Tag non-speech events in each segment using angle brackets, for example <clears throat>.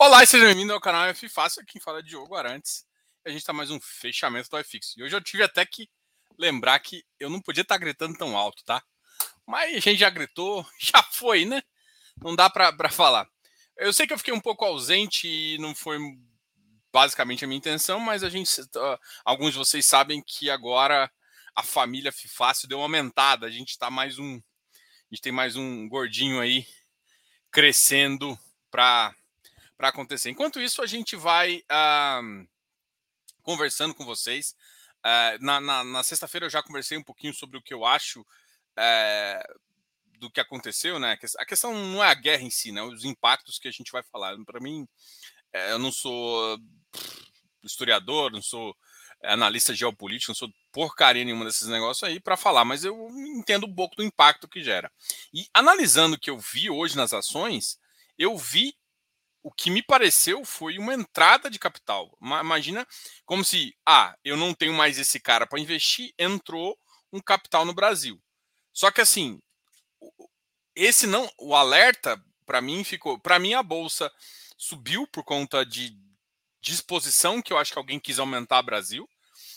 Olá e seja bem-vindo ao canal F Fácil, quem fala é Diogo Arantes. A gente está mais um fechamento do iFix. E hoje eu tive até que lembrar que eu não podia estar tá gritando tão alto, tá? Mas a gente já gritou, <laughs> já foi, né? Não dá para falar. Eu sei que eu fiquei um pouco ausente e não foi basicamente a minha intenção, mas a gente, alguns de vocês sabem que agora a família Fifácil deu uma aumentada. A gente está mais um, a gente tem mais um gordinho aí crescendo para para acontecer. Enquanto isso, a gente vai uh, conversando com vocês. Uh, na, na, na sexta-feira eu já conversei um pouquinho sobre o que eu acho uh, do que aconteceu, né? A questão não é a guerra em si, né? Os impactos que a gente vai falar. Para mim, eh, eu não sou historiador, não sou analista geopolítico, não sou porcaria nenhuma desses negócios aí para falar, mas eu entendo um pouco do impacto que gera. E analisando o que eu vi hoje nas ações, eu vi o que me pareceu foi uma entrada de capital. Imagina como se, ah, eu não tenho mais esse cara para investir, entrou um capital no Brasil. Só que assim, esse não, o alerta para mim ficou, para mim a bolsa subiu por conta de disposição que eu acho que alguém quis aumentar Brasil.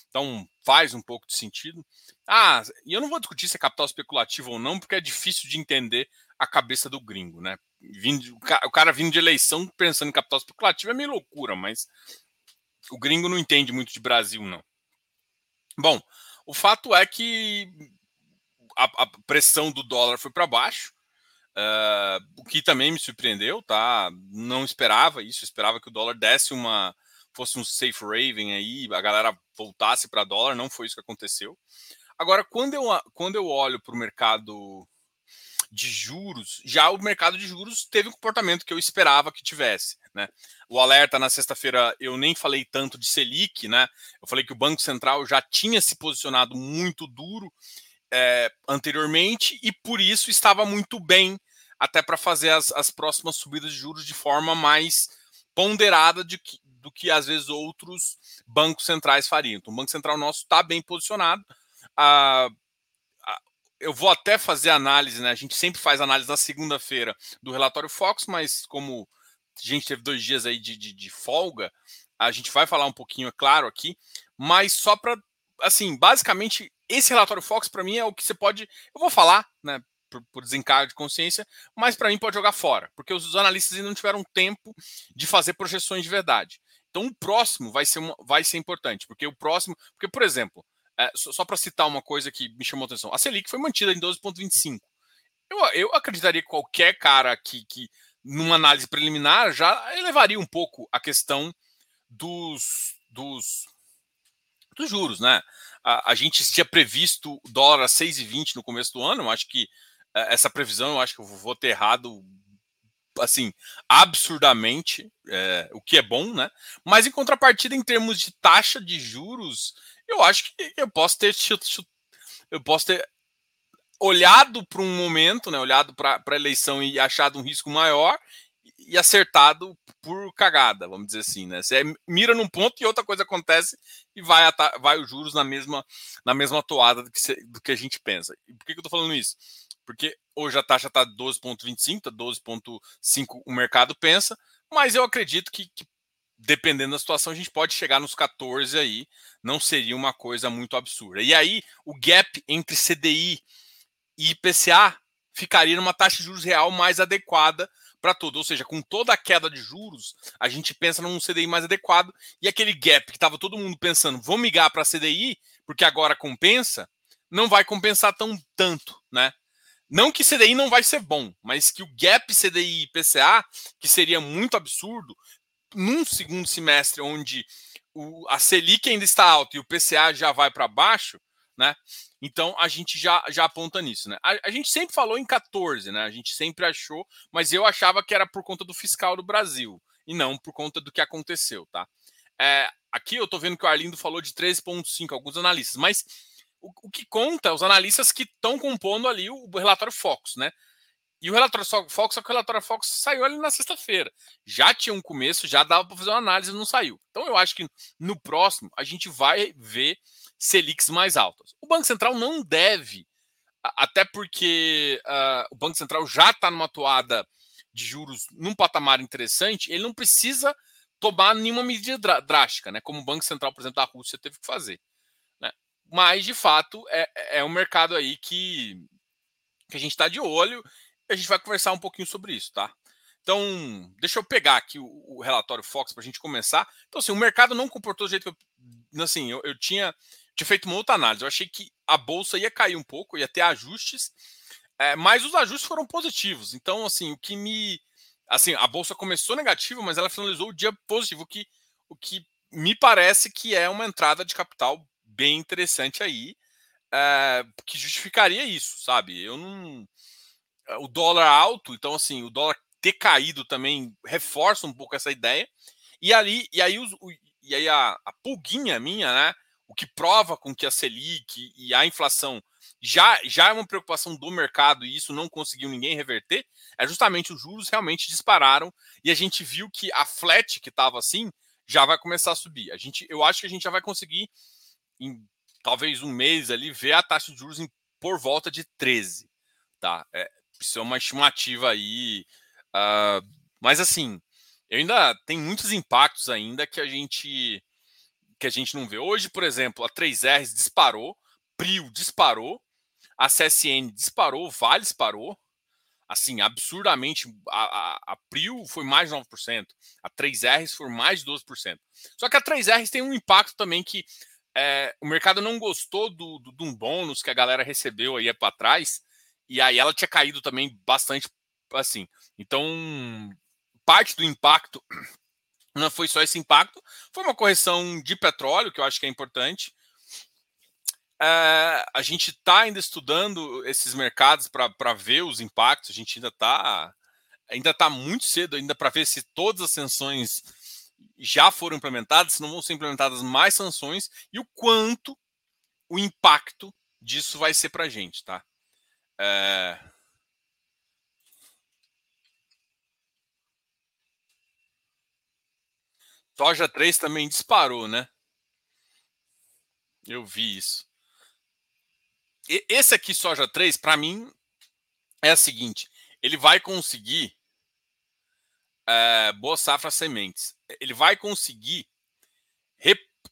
Então faz um pouco de sentido. Ah, e eu não vou discutir se é capital especulativo ou não, porque é difícil de entender a cabeça do gringo, né? Vindo, o cara vindo de eleição pensando em capital especulativo é meio loucura, mas o gringo não entende muito de Brasil, não. Bom, o fato é que a, a pressão do dólar foi para baixo, uh, o que também me surpreendeu, tá? Não esperava isso, esperava que o dólar desse uma fosse um safe raven aí, a galera voltasse para dólar, não foi isso que aconteceu. Agora, quando eu, quando eu olho para o mercado de juros, já o mercado de juros teve o comportamento que eu esperava que tivesse. Né? O alerta na sexta-feira eu nem falei tanto de Selic, né? Eu falei que o Banco Central já tinha se posicionado muito duro é, anteriormente e por isso estava muito bem até para fazer as, as próximas subidas de juros de forma mais ponderada de que, do que às vezes outros bancos centrais fariam. Então, o Banco Central nosso está bem posicionado. Ah, eu vou até fazer análise, né? A gente sempre faz análise na segunda-feira do relatório Fox, mas como a gente teve dois dias aí de, de, de folga, a gente vai falar um pouquinho, é claro, aqui, mas só para, assim, basicamente, esse relatório Fox para mim é o que você pode, eu vou falar, né? Por, por desencargo de consciência, mas para mim pode jogar fora, porque os analistas ainda não tiveram tempo de fazer projeções de verdade. Então o próximo vai ser, vai ser importante, porque o próximo, porque por exemplo, é, só, só para citar uma coisa que me chamou a atenção, a Selic foi mantida em 12,25. Eu, eu acreditaria que qualquer cara que, que, numa análise preliminar, já elevaria um pouco a questão dos, dos, dos juros, né? A, a gente tinha previsto dólar a 6,20 no começo do ano, acho que é, essa previsão, eu acho que eu vou ter errado assim, absurdamente, é, o que é bom, né? Mas em contrapartida, em termos de taxa de juros, eu acho que eu posso ter eu posso ter olhado para um momento, né, olhado para a eleição e achado um risco maior e acertado por cagada, vamos dizer assim, né? Você mira num ponto e outra coisa acontece e vai, vai os juros na mesma, na mesma toada do que, você, do que a gente pensa. E por que, que eu estou falando isso? Porque hoje a taxa está 12,25, 12,5 o mercado pensa, mas eu acredito que, que dependendo da situação, a gente pode chegar nos 14 aí, não seria uma coisa muito absurda. E aí, o gap entre CDI e IPCA ficaria numa taxa de juros real mais adequada para tudo. Ou seja, com toda a queda de juros, a gente pensa num CDI mais adequado e aquele gap que estava todo mundo pensando, vou migrar para CDI, porque agora compensa, não vai compensar tão tanto, né? Não que CDI não vai ser bom, mas que o gap CDI e IPCA, que seria muito absurdo, num segundo semestre onde o, a Selic ainda está alta e o PCA já vai para baixo, né? Então a gente já, já aponta nisso, né? A, a, gente sempre falou em 14, né? A gente sempre achou, mas eu achava que era por conta do fiscal do Brasil e não por conta do que aconteceu, tá? É, aqui eu tô vendo que o Arlindo falou de 13,5, alguns analistas, mas o, o, que conta é os analistas que estão compondo ali o, o relatório Focus, né? E o relatório Fox, só que o relatório Fox saiu ali na sexta-feira. Já tinha um começo, já dava para fazer uma análise, não saiu. Então eu acho que no próximo a gente vai ver Selics mais altas. O Banco Central não deve, até porque uh, o Banco Central já está numa toada de juros num patamar interessante, ele não precisa tomar nenhuma medida drástica, né? Como o Banco Central, por exemplo, da Rússia teve que fazer. Né? Mas, de fato, é, é um mercado aí que, que a gente está de olho a gente vai conversar um pouquinho sobre isso, tá? Então, deixa eu pegar aqui o, o relatório Fox para a gente começar. Então, assim, o mercado não comportou do jeito que eu. Assim, eu, eu tinha, tinha feito uma outra análise. Eu achei que a bolsa ia cair um pouco, ia ter ajustes, é, mas os ajustes foram positivos. Então, assim, o que me. Assim, a bolsa começou negativa, mas ela finalizou o dia positivo, o que, o que me parece que é uma entrada de capital bem interessante aí, é, que justificaria isso, sabe? Eu não. O dólar alto, então, assim, o dólar ter caído também reforça um pouco essa ideia. E ali, e aí, os, e aí a, a pulguinha minha, né? O que prova com que a Selic e a inflação já, já é uma preocupação do mercado e isso não conseguiu ninguém reverter, é justamente os juros realmente dispararam e a gente viu que a flat que estava assim já vai começar a subir. A gente, eu acho que a gente já vai conseguir, em talvez um mês ali, ver a taxa de juros em, por volta de 13. Tá? É, isso é uma estimativa aí Uh, mas assim, ainda tem muitos impactos ainda que a gente que a gente não vê. Hoje, por exemplo, a 3R disparou, Prio disparou, a CSN disparou, Vale disparou. Assim, absurdamente, a, a, a Prio foi mais de 9%, a 3R foi mais de 12%. Só que a 3R tem um impacto também que é, o mercado não gostou do, do, de um bônus que a galera recebeu aí para trás, e aí ela tinha caído também bastante assim. Então, parte do impacto <clears throat> não foi só esse impacto, foi uma correção de petróleo, que eu acho que é importante. É, a gente está ainda estudando esses mercados para ver os impactos, a gente ainda está ainda tá muito cedo ainda para ver se todas as sanções já foram implementadas, se não vão ser implementadas mais sanções e o quanto o impacto disso vai ser para a gente, tá? É, Soja 3 também disparou, né? Eu vi isso. E, esse aqui, Soja 3, para mim, é o seguinte: ele vai conseguir. É, boa safra sementes. Ele vai conseguir.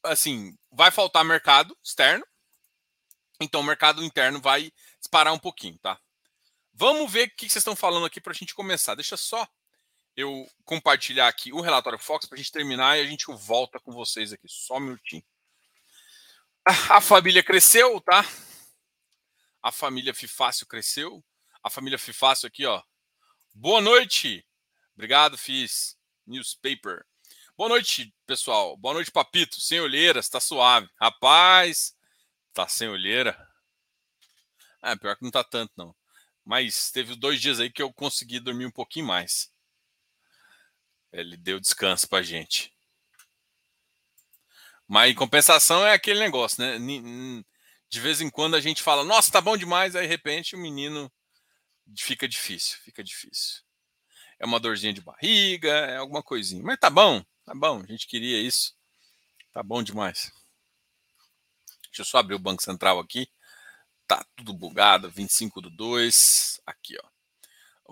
Assim, vai faltar mercado externo. Então, o mercado interno vai disparar um pouquinho, tá? Vamos ver o que vocês estão falando aqui para a gente começar. Deixa só eu compartilhar aqui o relatório Fox para a gente terminar e a gente volta com vocês aqui. Só um minutinho. A família cresceu, tá? A família Fifácio cresceu. A família Fifácio aqui, ó. Boa noite. Obrigado, Fis. Newspaper. Boa noite, pessoal. Boa noite, Papito. Sem olheiras, tá suave. Rapaz, tá sem olheira. É, pior que não tá tanto, não. Mas teve dois dias aí que eu consegui dormir um pouquinho mais. Ele deu descanso pra gente. Mas em compensação é aquele negócio, né? De vez em quando a gente fala, nossa, tá bom demais, aí de repente o menino fica difícil, fica difícil. É uma dorzinha de barriga, é alguma coisinha. Mas tá bom, tá bom, a gente queria isso. Tá bom demais. Deixa eu só abrir o Banco Central aqui. Tá tudo bugado, 25 do 2. Aqui, ó.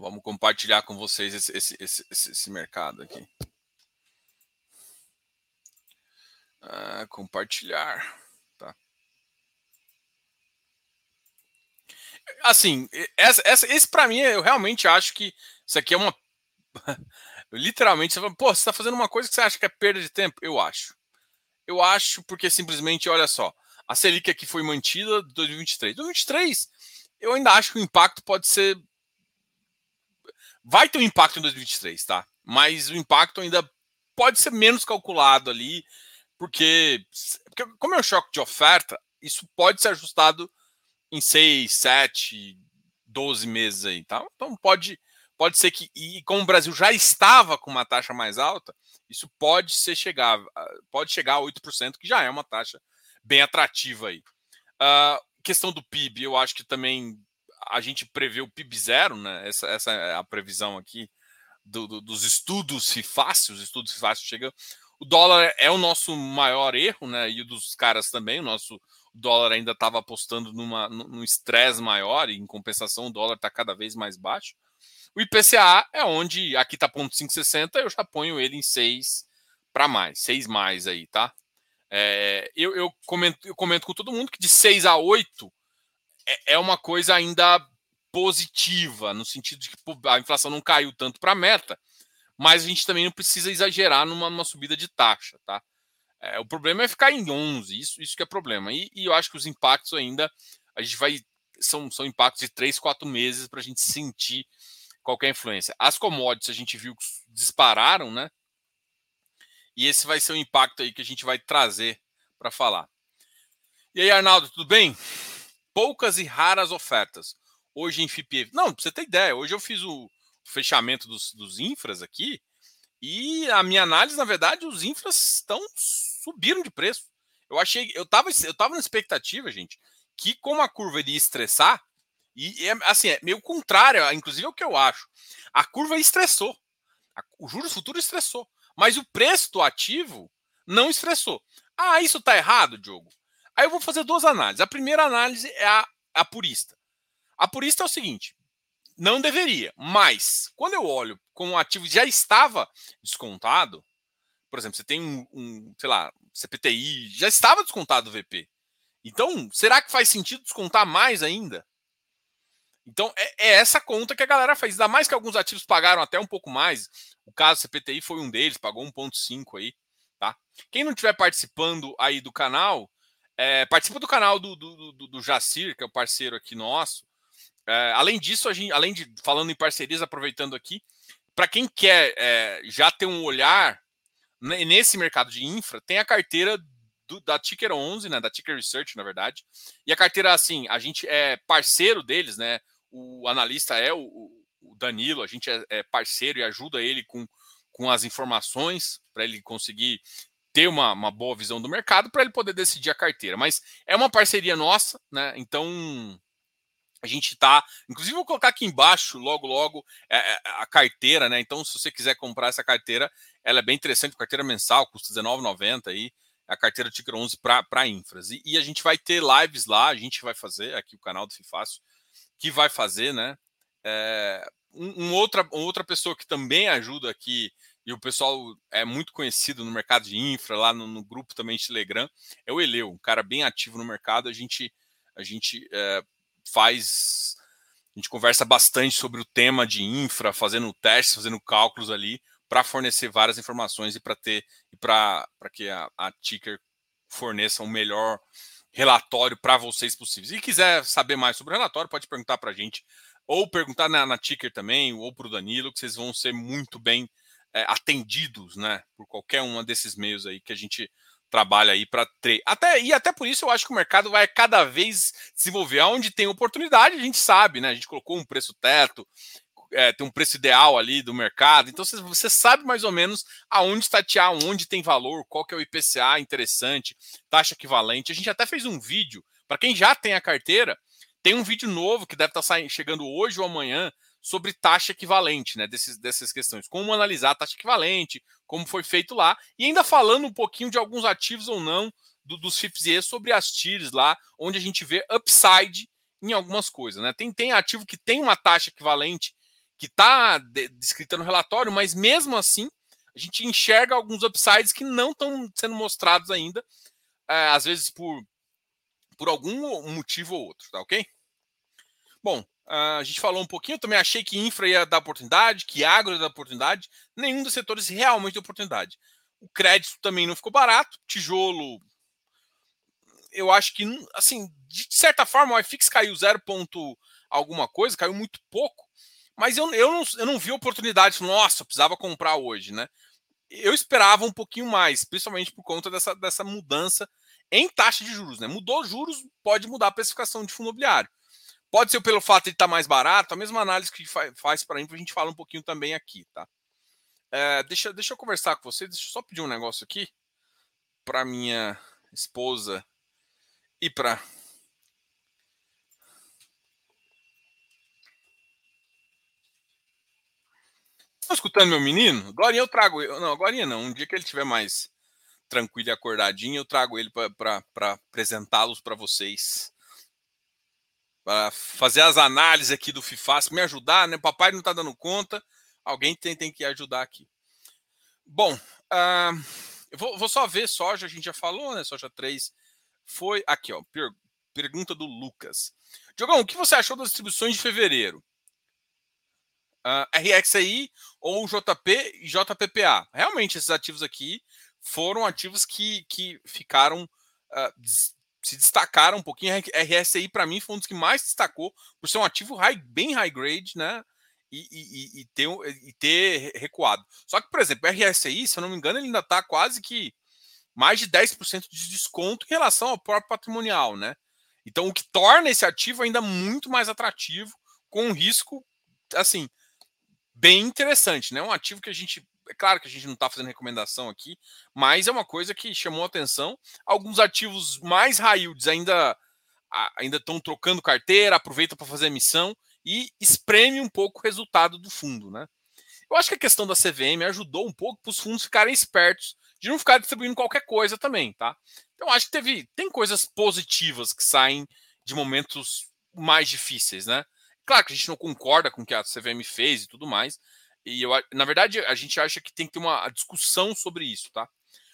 Vamos compartilhar com vocês esse, esse, esse, esse mercado aqui. Ah, compartilhar. Tá. Assim, essa, essa, esse para mim, eu realmente acho que isso aqui é uma. <laughs> Literalmente, você fala, pô, você está fazendo uma coisa que você acha que é perda de tempo? Eu acho. Eu acho porque simplesmente, olha só, a Selic aqui foi mantida de 2023. 2023, eu ainda acho que o impacto pode ser Vai ter um impacto em 2023, tá? Mas o impacto ainda pode ser menos calculado ali, porque, porque como é um choque de oferta, isso pode ser ajustado em 6, 7, 12 meses aí, tá? Então pode, pode ser que, e como o Brasil já estava com uma taxa mais alta, isso pode ser chegar, pode chegar a 8%, que já é uma taxa bem atrativa aí. Uh, questão do PIB, eu acho que também a gente prevê o PIB zero, né? Essa, essa é a previsão aqui do, do, dos estudos FIFAS, os estudos FIFAS chegam. O dólar é o nosso maior erro, né? E o dos caras também. O nosso dólar ainda estava apostando numa, num estresse maior, e em compensação o dólar está cada vez mais baixo. O IPCA é onde aqui está ponto 560, eu já ponho ele em 6 para mais, 6 mais aí, tá? É, eu, eu, comento, eu comento com todo mundo que de 6 a 8 é, é uma coisa ainda positiva, no sentido de que a inflação não caiu tanto para a meta, mas a gente também não precisa exagerar numa, numa subida de taxa, tá? É, o problema é ficar em 11, isso, isso que é problema. E, e, eu acho que os impactos ainda, a gente vai, são, são impactos de 3, 4 meses para a gente sentir qualquer influência. As commodities a gente viu que dispararam, né? E esse vai ser o impacto aí que a gente vai trazer para falar. E aí, Arnaldo, tudo bem? Poucas e raras ofertas. Hoje em FIP. Não, pra você ter ideia, hoje eu fiz o fechamento dos, dos infras aqui. E a minha análise, na verdade, os infras estão subiram de preço. Eu achei, eu estava eu tava na expectativa, gente, que como a curva iria estressar, e é, assim, é meio contrário, inclusive é o que eu acho. A curva estressou. o juros futuro estressou. Mas o preço do ativo não estressou. Ah, isso está errado, Diogo? Aí eu vou fazer duas análises. A primeira análise é a, a purista. A purista é o seguinte: não deveria, mas quando eu olho com o ativo já estava descontado, por exemplo, você tem um, um sei lá, CPTI, já estava descontado o VP. Então, será que faz sentido descontar mais ainda? Então, é, é, essa conta que a galera faz. Ainda mais que alguns ativos pagaram até um pouco mais. O caso CPTI foi um deles, pagou 1,5 aí. Tá? Quem não estiver participando aí do canal, é, participa do canal do, do, do, do, Jacir, que é o parceiro aqui nosso. É, além disso, a gente, além de falando em parcerias, aproveitando aqui, para quem quer é, já ter um olhar nesse mercado de infra, tem a carteira do, da Ticker 11, né, da Ticker Research, na verdade. E a carteira, assim, a gente é parceiro deles, né? O analista é o, o Danilo, a gente é, é, parceiro e ajuda ele com, com as informações para ele conseguir ter uma, uma boa visão do mercado para ele poder decidir a carteira. Mas é uma parceria nossa, né? Então a gente está, inclusive vou colocar aqui embaixo logo logo é, é, a carteira, né? Então se você quiser comprar essa carteira, ela é bem interessante, carteira mensal, custa R$19,90 aí a carteira Ticker 11 para infras. E, e, a gente vai ter lives lá, a gente vai fazer aqui o canal do Fifácio, que vai fazer, né? É, um, um, outra, outra pessoa que também ajuda aqui, e o pessoal é muito conhecido no mercado de infra, lá no, no grupo também de Telegram, é o Eleu, um cara bem ativo no mercado. A gente, a gente é, faz. A gente conversa bastante sobre o tema de infra, fazendo testes, fazendo cálculos ali, para fornecer várias informações e para ter e para que a, a Ticker forneça um melhor relatório para vocês possíveis. E quiser saber mais sobre o relatório, pode perguntar para a gente, ou perguntar na, na Ticker também, ou para o Danilo, que vocês vão ser muito bem é, atendidos, né, por qualquer um desses meios aí que a gente trabalha aí para. Até e até por isso eu acho que o mercado vai cada vez desenvolver onde tem oportunidade, a gente sabe, né? A gente colocou um preço teto, é, tem um preço ideal ali do mercado. Então você, você sabe mais ou menos aonde tatear, onde tem valor, qual que é o IPCA interessante, taxa equivalente. A gente até fez um vídeo, para quem já tem a carteira, tem um vídeo novo que deve estar tá saindo, chegando hoje ou amanhã sobre taxa equivalente, né? Desses, dessas questões. Como analisar a taxa equivalente, como foi feito lá, e ainda falando um pouquinho de alguns ativos ou não do, dos FIPS sobre as TIRs lá, onde a gente vê upside em algumas coisas, né? Tem, tem ativo que tem uma taxa equivalente que está descrita no relatório, mas mesmo assim a gente enxerga alguns upsides que não estão sendo mostrados ainda, é, às vezes por, por algum motivo ou outro, tá ok? Bom, a gente falou um pouquinho, eu também achei que infra ia dar oportunidade, que agro ia dar oportunidade, nenhum dos setores realmente deu oportunidade. O crédito também não ficou barato, tijolo, eu acho que, assim, de certa forma, o iFix caiu 0, alguma coisa, caiu muito pouco, mas eu, eu, não, eu não vi oportunidade. Nossa, precisava comprar hoje, né? Eu esperava um pouquinho mais, principalmente por conta dessa, dessa mudança em taxa de juros, né? Mudou juros, pode mudar a precificação de fundo imobiliário. Pode ser pelo fato de estar tá mais barato, a mesma análise que faz para mim, a gente fala um pouquinho também aqui, tá? É, deixa, deixa eu conversar com você, deixa eu só pedir um negócio aqui para minha esposa e para Estão escutando meu menino? Agora eu trago. Não, agora não. Um dia que ele estiver mais tranquilo e acordadinho, eu trago ele para apresentá-los para vocês. para fazer as análises aqui do FIFAS, me ajudar, né? Papai não está dando conta, alguém tem, tem que ajudar aqui. Bom, uh, eu vou, vou, só ver soja, a gente já falou, né? Soja 3 foi aqui, ó. Per, pergunta do Lucas. Diogão, o que você achou das distribuições de fevereiro? Uh, ah, RXI ou JP e JPPA? Realmente, esses ativos aqui foram ativos que, que ficaram uh, se destacaram um pouquinho. RSI, para mim, foi um dos que mais destacou, por ser um ativo high, bem high grade, né? E, e, e, ter, e ter recuado. Só que, por exemplo, RSI, se eu não me engano, ele ainda está quase que mais de 10% de desconto em relação ao próprio patrimonial, né? Então, o que torna esse ativo ainda muito mais atrativo, com um risco, assim, bem interessante, né? Um ativo que a gente é claro que a gente não está fazendo recomendação aqui, mas é uma coisa que chamou atenção. Alguns ativos mais yields ainda ainda estão trocando carteira, aproveita para fazer emissão e espreme um pouco o resultado do fundo, né? Eu acho que a questão da CVM ajudou um pouco para os fundos ficarem espertos de não ficar distribuindo qualquer coisa também, tá? Então acho que teve tem coisas positivas que saem de momentos mais difíceis, né? Claro que a gente não concorda com o que a CVM fez e tudo mais, e eu, na verdade, a gente acha que tem que ter uma discussão sobre isso, tá?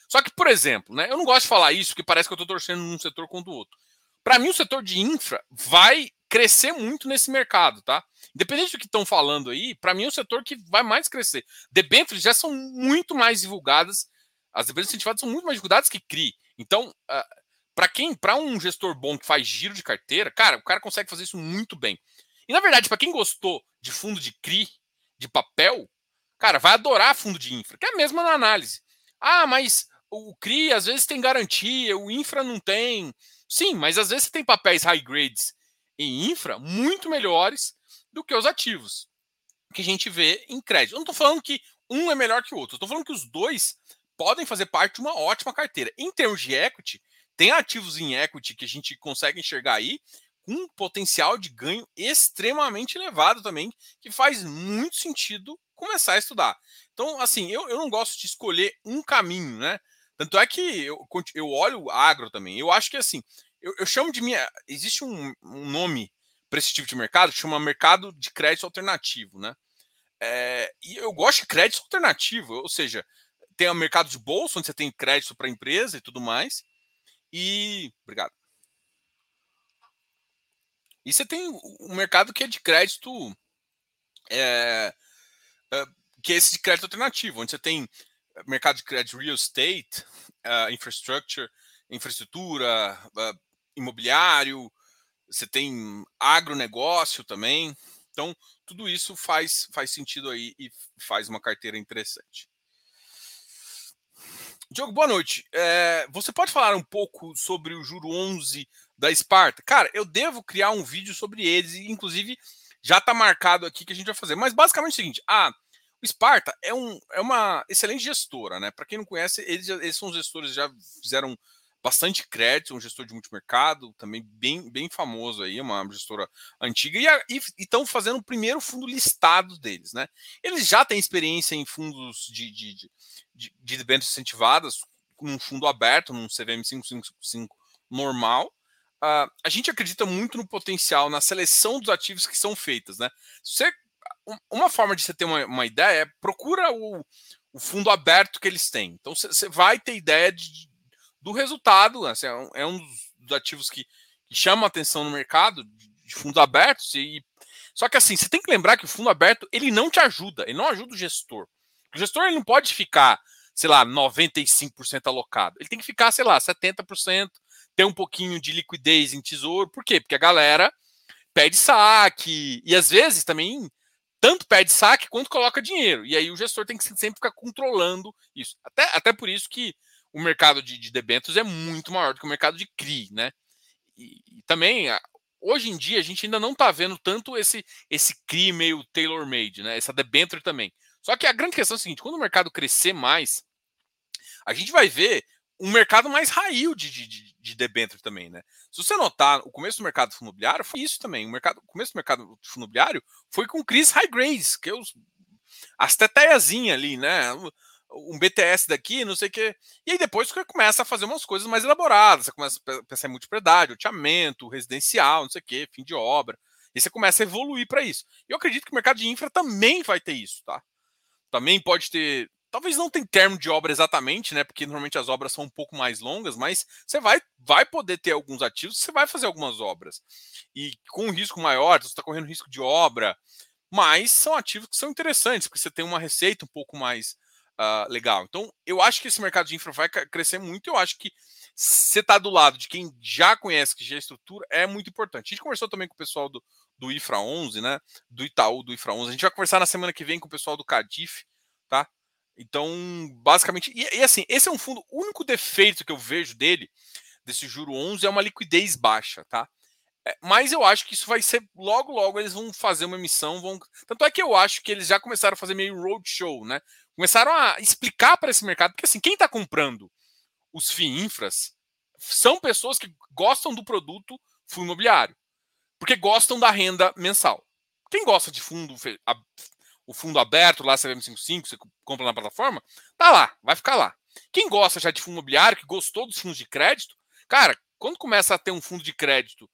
Só que, por exemplo, né, eu não gosto de falar isso porque parece que eu estou torcendo num setor contra o outro. Para mim, o setor de infra vai crescer muito nesse mercado, tá? Independente do que estão falando aí, para mim é o setor que vai mais crescer. Debêntures já são muito mais divulgadas, as debêntures incentivadas são muito mais divulgadas que CRI. Então, para quem, para um gestor bom que faz giro de carteira, cara, o cara consegue fazer isso muito bem. E na verdade, para quem gostou de fundo de CRI, de papel, cara, vai adorar fundo de infra, que é a mesma na análise. Ah, mas o CRI às vezes tem garantia, o infra não tem. Sim, mas às vezes tem papéis high grades em infra muito melhores do que os ativos que a gente vê em crédito. Eu não estou falando que um é melhor que o outro, estou falando que os dois podem fazer parte de uma ótima carteira. Em termos de equity, tem ativos em equity que a gente consegue enxergar aí um potencial de ganho extremamente elevado também, que faz muito sentido começar a estudar. Então, assim, eu, eu não gosto de escolher um caminho, né? Tanto é que eu, eu olho agro também. Eu acho que, assim, eu, eu chamo de minha. Existe um, um nome para esse tipo de mercado que chama mercado de crédito alternativo, né? É, e eu gosto de crédito alternativo, ou seja, tem o mercado de bolsa, onde você tem crédito para empresa e tudo mais. E. Obrigado. E você tem um mercado que é de crédito, é, é, que é esse de crédito alternativo, onde você tem mercado de crédito real estate, uh, infrastructure, infraestrutura, uh, imobiliário, você tem agronegócio também. Então, tudo isso faz, faz sentido aí e faz uma carteira interessante. Diogo, boa noite. É, você pode falar um pouco sobre o juro 11 da Esparta? Cara, eu devo criar um vídeo sobre eles, inclusive já está marcado aqui que a gente vai fazer. Mas basicamente é o seguinte: o Esparta é, um, é uma excelente gestora, né? Para quem não conhece, eles, eles são gestores já fizeram bastante crédito, um gestor de multimercado, também bem, bem famoso aí, uma gestora antiga, e estão fazendo o primeiro fundo listado deles, né? Eles já têm experiência em fundos de, de, de, de, de incentivadas, fundo aberto, num CVM 555 normal. Uh, a gente acredita muito no potencial, na seleção dos ativos que são feitas, né? Você, uma forma de você ter uma, uma ideia é procura o, o fundo aberto que eles têm. Então você vai ter ideia de, do resultado. Né? Assim, é, um, é, dos ativos que, que chama atenção no mercado de, de fundos abertos. E, só que assim, você tem que lembrar que o fundo aberto ele não te ajuda, ele não ajuda o gestor. O gestor ele não pode ficar, sei lá, 95% alocado. Ele tem que ficar, sei lá, 70%, ter um pouquinho de liquidez em tesouro. Por quê? Porque a galera pede saque e às vezes também tanto pede saque quanto coloca dinheiro. E aí o gestor tem que sempre ficar controlando isso. Até, até por isso que o mercado de, de debêntures é muito maior do que o mercado de CRI, né? E, e também, hoje em dia, a gente ainda não está vendo tanto esse, esse CRI meio tailor-made, né? Essa debênture também. Só que a grande questão é a seguinte: quando o mercado crescer mais, a gente vai ver um mercado mais raio de, de, de, de debênture também, né? Se você notar, o começo do mercado imobiliário foi isso também. O, mercado, o começo do mercado imobiliário foi com crise high grades, que é os, as teteiazinhas ali, né? um BTS daqui, não sei o quê. E aí depois você começa a fazer umas coisas mais elaboradas, você começa a pensar em multipropriedade, loteamento, residencial, não sei o quê, fim de obra. E você começa a evoluir para isso. Eu acredito que o mercado de infra também vai ter isso, tá? Também pode ter. Talvez não tem termo de obra exatamente, né? Porque normalmente as obras são um pouco mais longas, mas você vai, vai poder ter alguns ativos, você vai fazer algumas obras. E com um risco maior, você está correndo risco de obra, mas são ativos que são interessantes, porque você tem uma receita um pouco mais uh, legal. Então, eu acho que esse mercado de infra vai crescer muito. Eu acho que você está do lado de quem já conhece, que já estrutura, é muito importante. A gente conversou também com o pessoal do, do IFRA 11, né? Do Itaú, do IFRA 11. A gente vai conversar na semana que vem com o pessoal do Cadif, tá? Então, basicamente, e, e, assim, esse é um fundo, o único defeito que eu vejo dele, desse juro 11, é uma liquidez baixa, tá? É, mas eu acho que isso vai ser logo, logo eles vão fazer uma emissão, vão. Tanto é que eu acho que eles já começaram a fazer meio roadshow, né? Começaram a explicar para esse mercado, porque assim, quem está comprando os FII infras são pessoas que gostam do produto fundo imobiliário porque gostam da renda mensal. Quem gosta de fundo, o fundo aberto lá, CVM55, você compra na plataforma, tá lá, vai ficar lá. Quem gosta já de fundo imobiliário, que gostou dos fundos de crédito, cara, quando começa a ter um fundo de crédito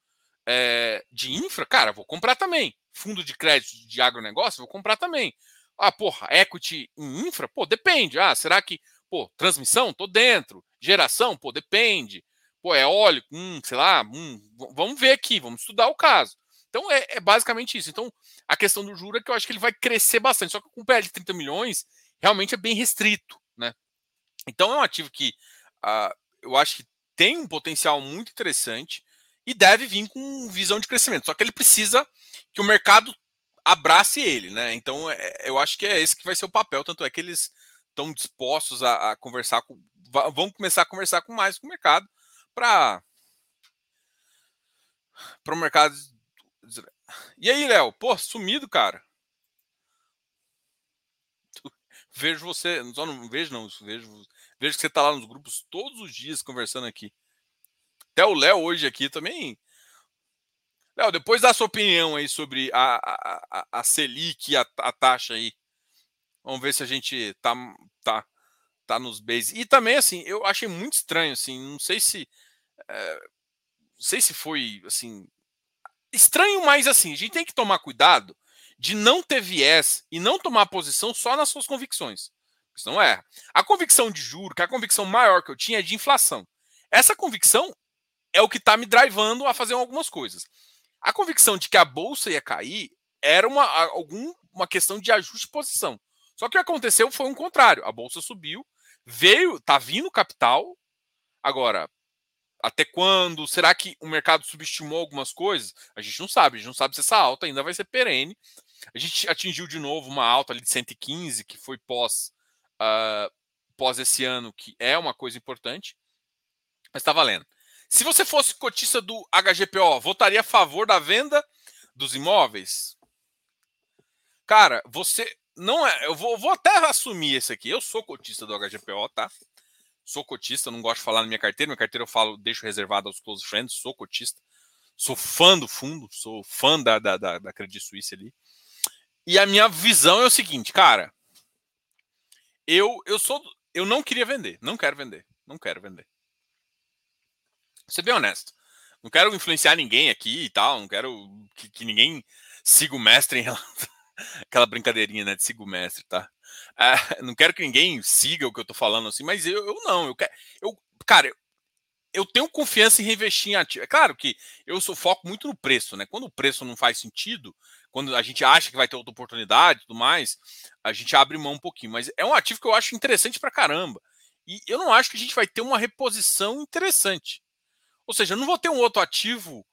é, de infra, cara, vou comprar também. Fundo de crédito de agronegócio, vou comprar também. Ah, porra, equity em infra? Pô, depende. Ah, será que, pô, transmissão? Tô dentro. Geração? Pô, depende. Pô, é óleo? Hum, sei lá, hum, vamos ver aqui, vamos estudar o caso. Então é, é, basicamente isso. Então, a questão do juro é que eu acho que ele vai crescer bastante. Só que com um PL de 30 milhões, realmente é bem restrito, né? Então é um ativo que uh, eu acho que tem um potencial muito interessante e deve vir com visão de crescimento. Só que ele precisa que o mercado abrace ele, né? Então é, eu acho que é esse que vai ser o papel. Tanto é que eles estão dispostos a, a conversar com. Vão começar a conversar com mais com o mercado para para o mercado. E aí, Léo? Pô, sumido, cara. Vejo você, só não vejo não, vejo, vejo que você tá lá nos grupos todos os dias conversando aqui. Até o Léo hoje aqui também. Léo, depois dá sua opinião aí sobre a, a, a, Selic, a, a taxa aí. Vamos ver se a gente tá, tá, tá nos bases. E também, assim, eu achei muito estranho, assim, não sei se é, não sei se foi assim estranho, mas assim a gente tem que tomar cuidado de não ter viés e não tomar posição só nas suas convicções. Isso não é. A convicção de juro, que é a convicção maior que eu tinha é de inflação. Essa convicção é o que está me drivando a fazer algumas coisas. A convicção de que a bolsa ia cair era uma, algum, uma questão de ajuste de posição. Só que o que aconteceu foi um contrário. A bolsa subiu, veio, tá vindo capital. Agora, até quando? Será que o mercado subestimou algumas coisas? A gente não sabe, a gente não sabe se essa alta ainda vai ser perene. A gente atingiu de novo uma alta ali de 115, que foi pós, uh, pós esse ano, que é uma coisa importante. Mas está valendo. Se você fosse cotista do HGPO, votaria a favor da venda dos imóveis? Cara, você não é. Eu vou, vou até assumir esse aqui. Eu sou cotista do HGPO, tá? Sou cotista, não gosto de falar na minha carteira. Minha carteira eu falo, deixo reservado aos close friends, sou cotista. Sou fã do fundo, sou fã da, da, da, da Credit Suisse ali. E a minha visão é o seguinte, cara. Eu, eu sou. Eu não queria vender. Não quero vender. Não quero vender. Vou ser bem honesto. Não quero influenciar ninguém aqui e tal. Não quero que, que ninguém siga o mestre em relação. <laughs> Aquela brincadeirinha, né? De siga o mestre, tá? <laughs> Não quero que ninguém siga o que eu tô falando assim, mas eu, eu não, eu quero. Eu, cara, eu, eu tenho confiança em reinvestir em ativo. É claro que eu sou foco muito no preço, né? Quando o preço não faz sentido, quando a gente acha que vai ter outra oportunidade e tudo mais, a gente abre mão um pouquinho. Mas é um ativo que eu acho interessante pra caramba. E eu não acho que a gente vai ter uma reposição interessante. Ou seja, eu não vou ter um outro ativo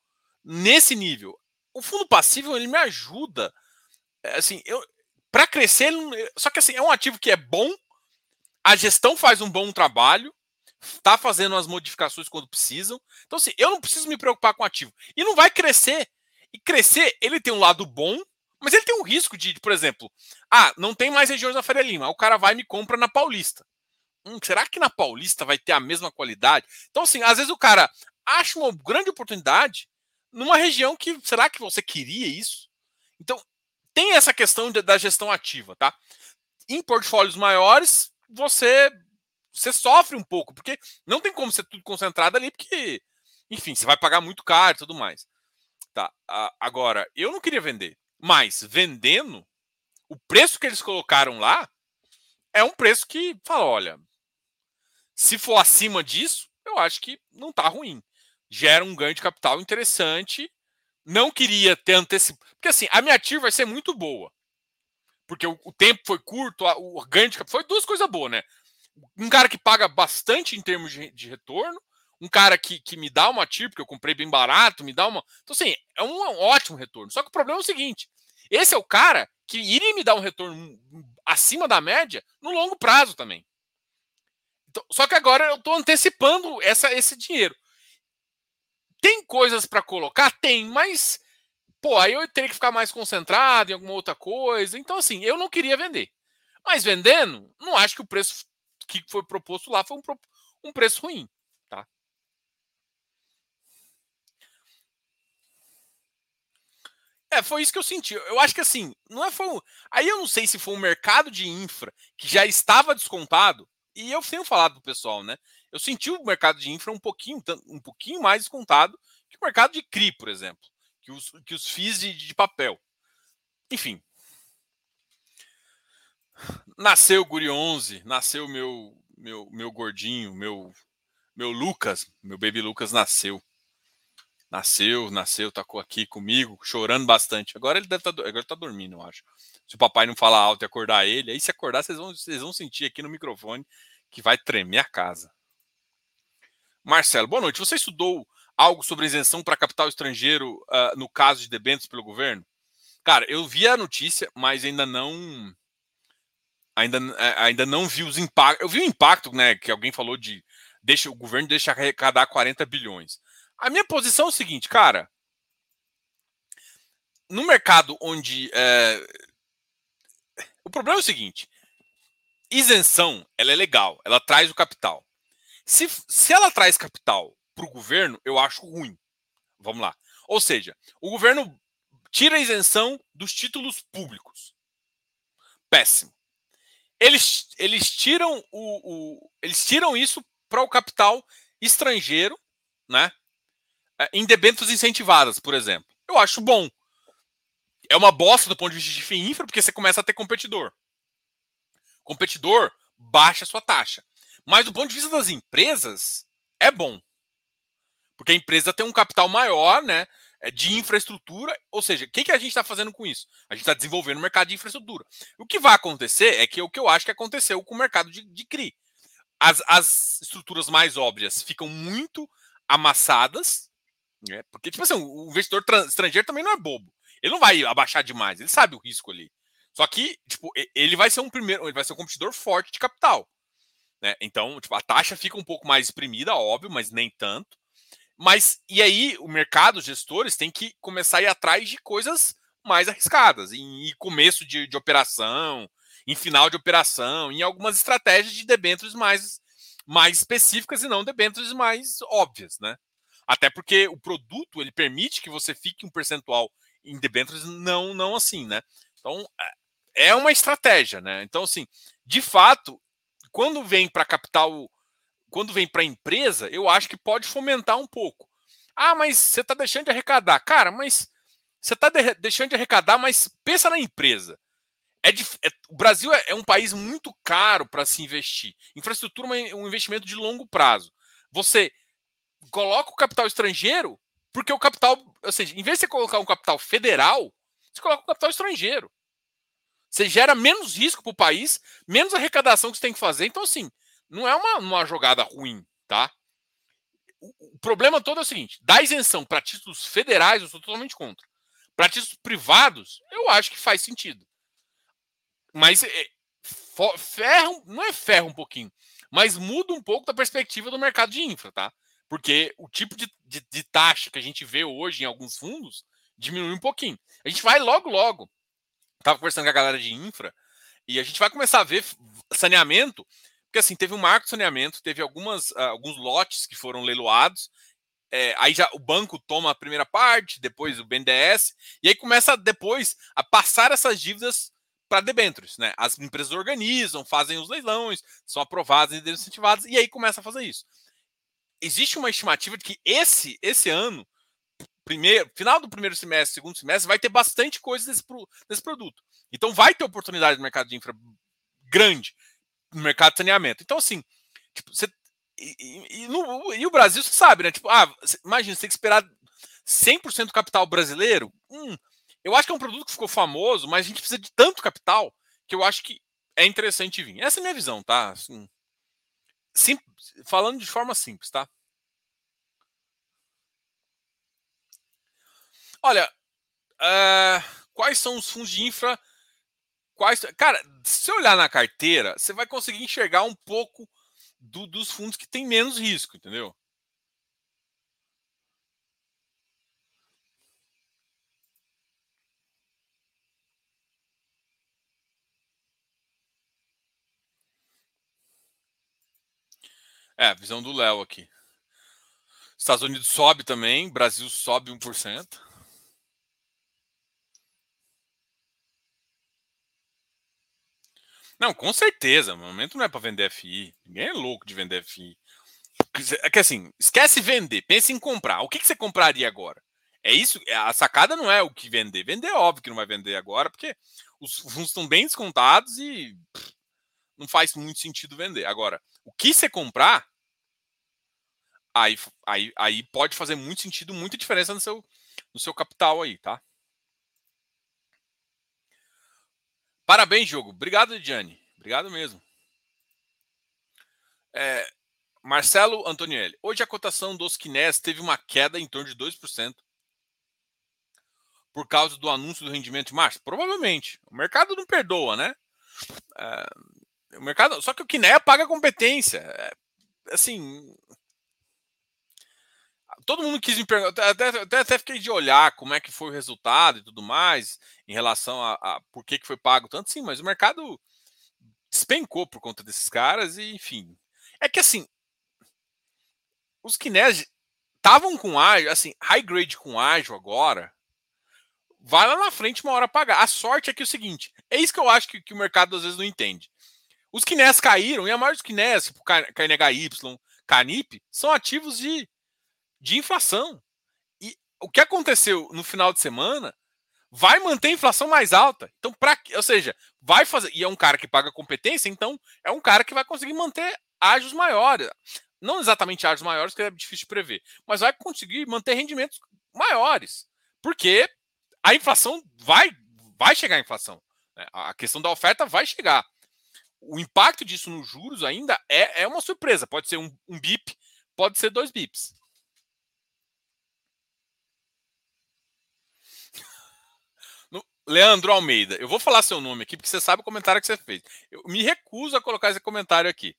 nesse nível. O fundo passivo ele me ajuda. É, assim, eu, para crescer, só que assim, é um ativo que é bom, a gestão faz um bom trabalho, está fazendo as modificações quando precisam. Então, assim, eu não preciso me preocupar com o ativo. E não vai crescer. E crescer, ele tem um lado bom, mas ele tem um risco de, por exemplo, ah, não tem mais regiões na Faria Lima. O cara vai e me compra na Paulista. Hum, será que na Paulista vai ter a mesma qualidade? Então, assim, às vezes o cara acha uma grande oportunidade numa região que. Será que você queria isso? Então, tem essa questão de, da gestão ativa, tá? Em portfólios maiores, você você sofre um pouco, porque não tem como ser tudo concentrado ali, porque, enfim, você vai pagar muito caro e tudo mais. Tá. Agora, eu não queria vender, mas vendendo, o preço que eles colocaram lá é um preço que fala, olha, se for acima disso, eu acho que não tá ruim. Gera um ganho de capital interessante. Não queria ter antecipado. Porque assim, a minha TIR vai ser muito boa. Porque o, o tempo foi curto, o ganho de capital. Foi duas coisas boas, né? Um cara que paga bastante em termos de, de retorno, um cara que, que me dá uma TIR, porque eu comprei bem barato, me dá uma. Então, assim, é um, um ótimo retorno. Só que o problema é o seguinte: esse é o cara que iria me dar um retorno acima da média no longo prazo também. Então, só que agora eu estou antecipando essa, esse dinheiro. Tem coisas para colocar? Tem, mas pô, aí eu teria que ficar mais concentrado em alguma outra coisa. Então, assim, eu não queria vender. Mas vendendo, não acho que o preço que foi proposto lá foi um, um preço ruim. Tá? É, foi isso que eu senti. Eu acho que assim, não é foi um... Aí eu não sei se foi um mercado de infra que já estava descontado. E eu tenho falado pro pessoal, né? Eu senti o mercado de infra um pouquinho, um pouquinho mais descontado que o mercado de CRI, por exemplo, que os, que os FIIs de, de papel. Enfim. Nasceu o Guri 11, nasceu meu meu meu gordinho, meu meu Lucas, meu baby Lucas nasceu. Nasceu, nasceu, tacou aqui comigo, chorando bastante. Agora ele deve estar, tá, agora tá dormindo, eu acho. Se o papai não falar alto e acordar ele, aí se acordar, vocês vão, vocês vão sentir aqui no microfone que vai tremer a casa. Marcelo, boa noite. Você estudou algo sobre isenção para capital estrangeiro uh, no caso de debêntures pelo governo? Cara, eu vi a notícia, mas ainda não ainda, eh, ainda não vi os impactos. Eu vi o impacto, né, que alguém falou de deixa o governo deixa arrecadar 40 bilhões. A minha posição é o seguinte, cara. No mercado onde. É... O problema é o seguinte: isenção ela é legal, ela traz o capital. Se, se ela traz capital para o governo, eu acho ruim. Vamos lá. Ou seja, o governo tira a isenção dos títulos públicos. Péssimo. Eles, eles tiram o, o eles tiram isso para o capital estrangeiro, né? É, em debêntures incentivadas, por exemplo. Eu acho bom. É uma bosta do ponto de vista de infra, porque você começa a ter competidor. Competidor baixa a sua taxa. Mas do ponto de vista das empresas, é bom. Porque a empresa tem um capital maior, né? É, de infraestrutura, ou seja, o que, que a gente está fazendo com isso? A gente está desenvolvendo o mercado de infraestrutura. O que vai acontecer é que o que eu acho que aconteceu com o mercado de, de CRI. As, as estruturas mais óbvias ficam muito amassadas, é, porque, tipo assim, o investidor estrangeiro também não é bobo. Ele não vai abaixar demais, ele sabe o risco ali. Só que, tipo, ele vai ser um primeiro, ele vai ser um competidor forte de capital. Né? Então, tipo, a taxa fica um pouco mais exprimida, óbvio, mas nem tanto. Mas, e aí, o mercado, os gestores, tem que começar a ir atrás de coisas mais arriscadas, em, em começo de, de operação, em final de operação, em algumas estratégias de debêntures mais, mais específicas e não debêntures mais óbvias, né? Até porque o produto ele permite que você fique um percentual em debêntures não não assim, né? Então é, é uma estratégia, né? Então assim, de fato, quando vem para capital, quando vem para empresa, eu acho que pode fomentar um pouco. Ah, mas você está deixando de arrecadar, cara, mas você está de deixando de arrecadar, mas pensa na empresa. É, é, o Brasil é, é, um país muito caro para se investir. Infraestrutura é um investimento de longo prazo. Você coloca o capital estrangeiro, porque o capital, ou seja, em vez de você colocar um capital federal, você coloca um capital estrangeiro. Você gera menos risco para o país, menos arrecadação que você tem que fazer. Então, assim, não é uma, uma jogada ruim, tá? O, problema todo é o seguinte: da isenção para títulos federais, eu sou totalmente contra. Para títulos privados, eu acho que faz sentido. Mas é, ferra, não é ferra um pouquinho, mas muda um pouco da perspectiva do mercado de infra, tá? Porque o tipo de, de, de, taxa que a gente vê hoje em alguns fundos diminui um pouquinho. A gente vai logo, logo. Estava conversando com a galera de infra e a gente vai começar a ver saneamento, porque assim, teve um marco de saneamento, teve algumas, uh, alguns lotes que foram leiloados. É, aí já o banco toma a primeira parte, depois o BNDES, e aí começa depois a passar essas dívidas para debêntures, né? As empresas organizam, fazem os leilões, são aprovadas e incentivadas, e aí começa a fazer isso. Existe uma estimativa de que esse, esse ano, primeiro, final do primeiro semestre, segundo semestre, vai ter bastante coisa desse, desse produto. Então vai ter oportunidade no mercado de infra grande, no mercado de saneamento. Então, assim, tipo, você, e, e, no, e, o Brasil, você sabe, né? Tipo, ah, imagina, você tem que esperar 100% do capital brasileiro. Hum, eu acho que é um produto que ficou famoso, mas a gente precisa de tanto capital que eu acho que é interessante vir. Essa é a minha visão, tá? Assim, sim, falando de forma simples, tá? Olha, uh, quais são os fundos de infra? Quais, cara, se olhar na carteira, você vai conseguir enxergar um pouco do, dos fundos que tem menos risco, entendeu? É, visão do Léo aqui. Estados Unidos sobe também, Brasil sobe 1%. Não, com certeza. O momento não é para vender FI. Ninguém é louco de vender FI. É que assim, esquece vender, pense em comprar. O que, que você compraria agora? É isso? É, a sacada não é o que vender. Vender, é óbvio que não vai vender agora, porque os fundos estão bem descontados e pff, não faz muito sentido vender. Agora, o que você comprar, aí, aí, aí pode fazer muito sentido, muita diferença no seu, no seu capital aí, tá? Parabéns, jogo. Obrigado, Diane. Obrigado mesmo. É, Marcelo Antonielli. Hoje a cotação dos Kinés teve uma queda em torno de 2% por causa do anúncio do rendimento de março? Provavelmente. O mercado não perdoa, né? É, o mercado, só que o Kinea paga competência. É, assim, todo mundo quis me perguntar, até, até, até, fiquei de olhar como é que foi o resultado e tudo mais, em relação a, a por que, que foi pago tanto, sim, mas o mercado despencou por conta desses caras, e enfim. É que assim, os Kinés estavam com ágio, assim, high grade com ágio agora, vai lá na frente uma hora pagar. A sorte é que é o seguinte, é isso que eu acho que, que o mercado às vezes não entende. Os Kinés caíram, e a maioria dos Kinés, tipo KNHY, Canip, são ativos de, de inflação. E o que aconteceu no final de semana vai manter a inflação mais alta. Então, para ou seja, vai fazer. E é um cara que paga competência, então é um cara que vai conseguir manter ágios maiores. Não exatamente ágios maiores, que é difícil de prever, mas vai conseguir manter rendimentos maiores. Porque a inflação vai, vai chegar a inflação. Né? A questão da oferta vai chegar o impacto disso nos juros ainda é, é uma surpresa. Pode ser um, um BIP, pode ser dois BIPs. Leandro Almeida, eu vou falar seu nome aqui porque você sabe o comentário que você fez. Eu me recuso a colocar esse comentário aqui.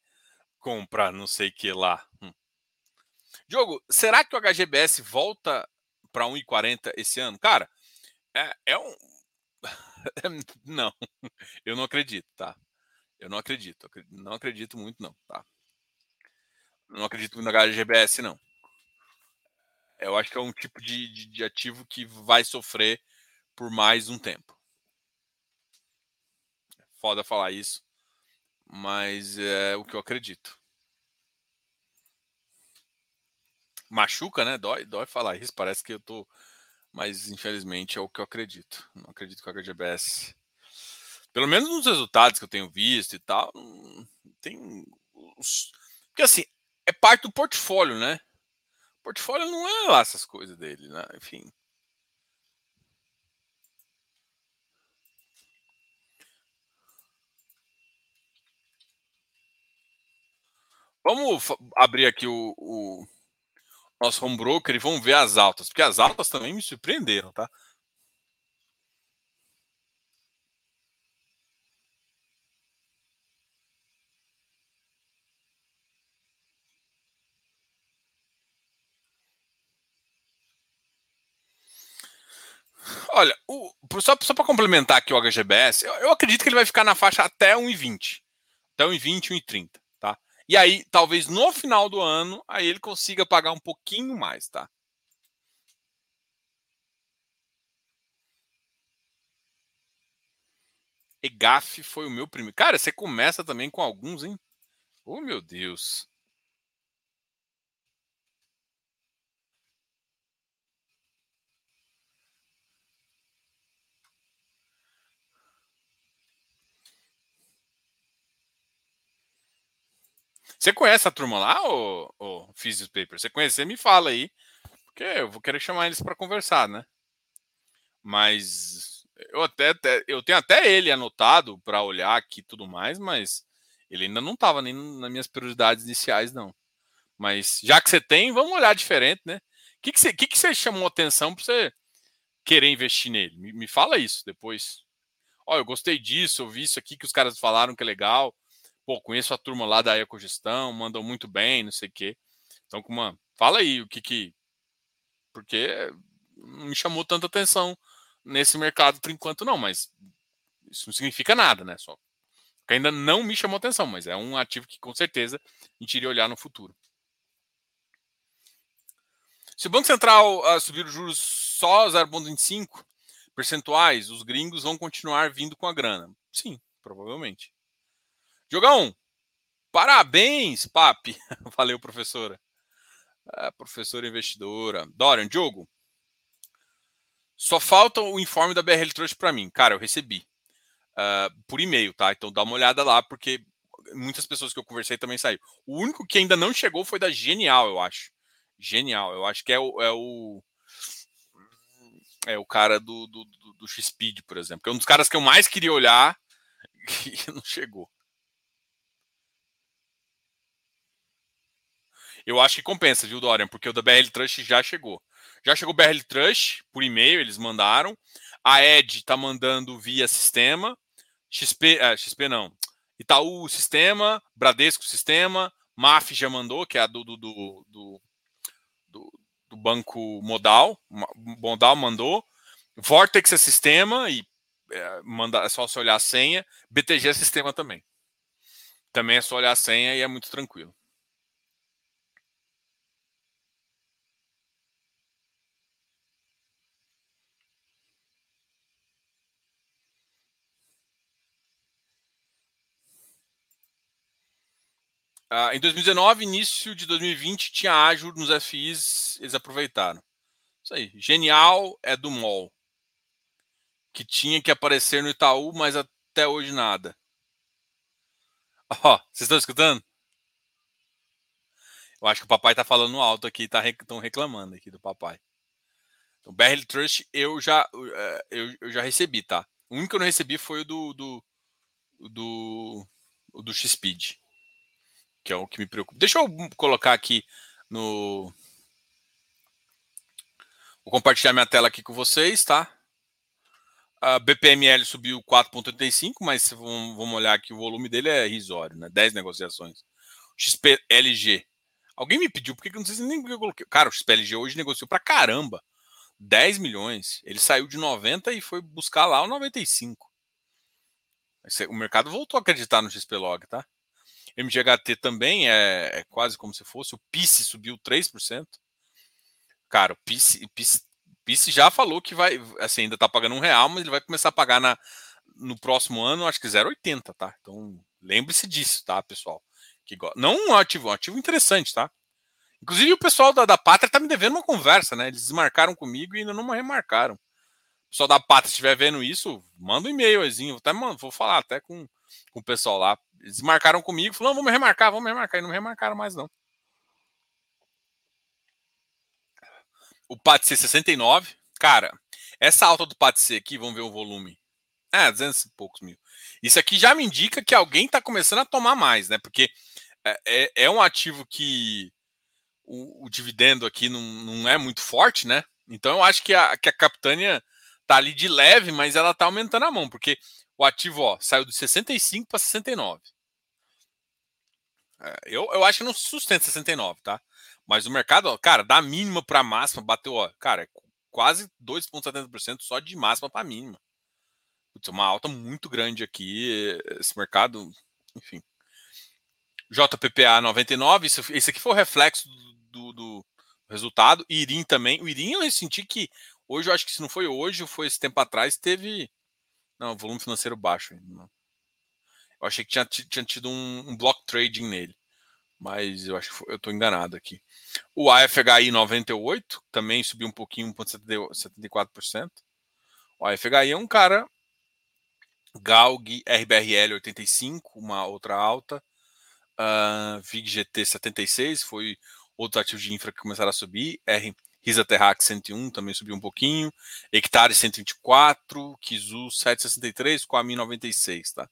Comprar não sei que lá. Hum. Diogo, será que o HGBS volta para 1,40 esse ano? Cara, é, é um. <laughs> não, eu não acredito, tá? Eu não acredito. Não acredito muito, não. Tá? Não acredito muito na HGBS, não. Eu acho que é um tipo de, de, de ativo que vai sofrer por mais um tempo. Foda falar isso, mas é o que eu acredito. Machuca, né? Dói, dói falar isso. Parece que eu tô. Mas infelizmente é o que eu acredito. Não acredito que a HGBS pelo menos nos resultados que eu tenho visto e tal, tem porque assim, é parte do portfólio, né? O portfólio não é lá essas coisas dele, né? Enfim. Vamos abrir aqui o, o nosso home broker e vamos ver as altas, porque as altas também me surpreenderam, tá? Olha, o, só, só para complementar aqui o HGBS, eu, eu, acredito que ele vai ficar na faixa até 1,20. Até 1,20, 1,30, tá? E aí, talvez no final do ano, aí ele consiga pagar um pouquinho mais, tá? EGAF foi o meu primeiro. Cara, você começa também com alguns, hein? Oh, meu Deus. Você conhece a turma lá, ô, ô Physics Paper? Você conhecer, me fala aí. Porque eu vou querer chamar eles para conversar, né? Mas eu até, até, eu tenho até ele anotado para olhar aqui tudo mais, mas ele ainda não estava nem nas minhas prioridades iniciais, não. Mas já que você tem, vamos olhar diferente, né? O que, que, você, que, que você chamou atenção para você querer investir nele? Me, me fala isso depois. Ó, eu gostei disso, eu vi isso aqui que os caras falaram que é legal pô, conheço a turma lá da Ecogestão, mandam muito bem, não sei o quê. Então, uma, fala aí o que que. Porque não me chamou tanta atenção nesse mercado por enquanto, não, mas isso não significa nada, né? Só que ainda não me chamou atenção, mas é um ativo que com certeza a gente iria olhar no futuro. Se o Banco Central uh, subir os juros só 0,25 percentuais, os gringos vão continuar vindo com a grana. Sim, provavelmente. Jogão, parabéns, papi. <laughs> Valeu, professora. É, professora investidora. Dorian, Diogo. Só falta o informe da BRL Trust para mim. Cara, eu recebi. Uh, por e-mail, tá? Então dá uma olhada lá, porque muitas pessoas que eu conversei também saiu. O único que ainda não chegou foi da Genial, eu acho. Genial. Eu acho que é o. É o, é o cara do, do, do, do X-Speed, por exemplo. Que é um dos caras que eu mais queria olhar <laughs> e não chegou. Eu acho que compensa, viu, Dorian? Porque o da BRL Trust já chegou. Já chegou o BRL Trust por e-mail, eles mandaram. A Ed tá mandando via sistema. XP, é, XP não. Itaú sistema, Bradesco sistema, MAF já mandou, que é a do, do, do, do, do banco Modal. Modal mandou. Vortex é sistema e é, manda, é só você olhar a senha. BTG é sistema também. Também é só olhar a senha e é muito tranquilo. Uh, em 2019, início de 2020, tinha ágil nos FIs, eles aproveitaram. Isso aí. Genial é do MOL. Que tinha que aparecer no Itaú, mas até hoje nada. <laughs> Ó, oh, vocês estão escutando? Eu acho que o papai tá falando alto aqui, tá estão reclamando aqui do papai. Então, BRL Trust eu já, eh, eu, eu já recebi, tá? O único que eu não recebi foi o do, do, do, do X-Speed que é o que me preocupa. Deixa eu colocar aqui no. Vou compartilhar minha tela aqui com vocês, tá? A BPML subiu 4,85, mas vamos olhar aqui, o volume dele é irrisório, né? 10 negociações. XPLG. Alguém me pediu, porque eu não sei se nem eu coloquei. Cara, o XPLG hoje negociou pra caramba. 10 milhões. Ele saiu de 90 e foi buscar lá o 95. O mercado voltou a acreditar no XPlog, tá? MGHT também é, é quase como se fosse. O PIS subiu 3%. Cara, o PIS, PIS, PIS já falou que vai, assim, ainda está pagando um real, mas ele vai começar a pagar na, no próximo ano, acho que 0,80, tá? Então, lembre-se disso, tá, pessoal? Que, não um ativo, um ativo interessante, tá? Inclusive, o pessoal da, da Pátria tá me devendo uma conversa, né? Eles desmarcaram comigo e ainda não me remarcaram. O pessoal da Pátria estiver vendo isso, manda um e-mailzinho. Vou, vou falar até com, com o pessoal lá eles marcaram comigo, falaram, vamos remarcar, vamos remarcar. E não remarcaram mais, não. O PATC 69, cara, essa alta do PATC aqui, vamos ver o volume. É, 200 e poucos mil. Isso aqui já me indica que alguém está começando a tomar mais, né? Porque é, é, é um ativo que o, o, dividendo aqui não, não é muito forte, né? Então eu acho que a, que a Capitânia tá ali de leve, mas ela tá aumentando a mão, porque o ativo ó, saiu de 65 para 69. É, eu, eu acho que não sustenta 69, tá? Mas o mercado, ó, cara, da mínima para máxima, bateu, ó, cara, é quase 2,70% só de máxima para mínima. Putz, uma alta muito grande aqui. Esse mercado, enfim. JPPA 99, isso, esse aqui foi o reflexo do, do, do resultado. Irim também. O Irim eu senti que hoje, eu acho que se não foi hoje, foi esse tempo atrás, teve Não, volume financeiro baixo. Não. Eu achei que tinha, tinha tido um, um, block trading nele. Mas eu acho que eu estou enganado aqui. O AFHI 98 também subiu um pouquinho, 1,74%. O AFHI é um cara. Galg RBRL 85, uma outra alta. Uh, VIG-GT 76 foi outro ativo de infra que começaram a subir. R, Risa Terrax 101 também subiu um pouquinho. Hectare 124, Kizu 763, Coami 96, tá?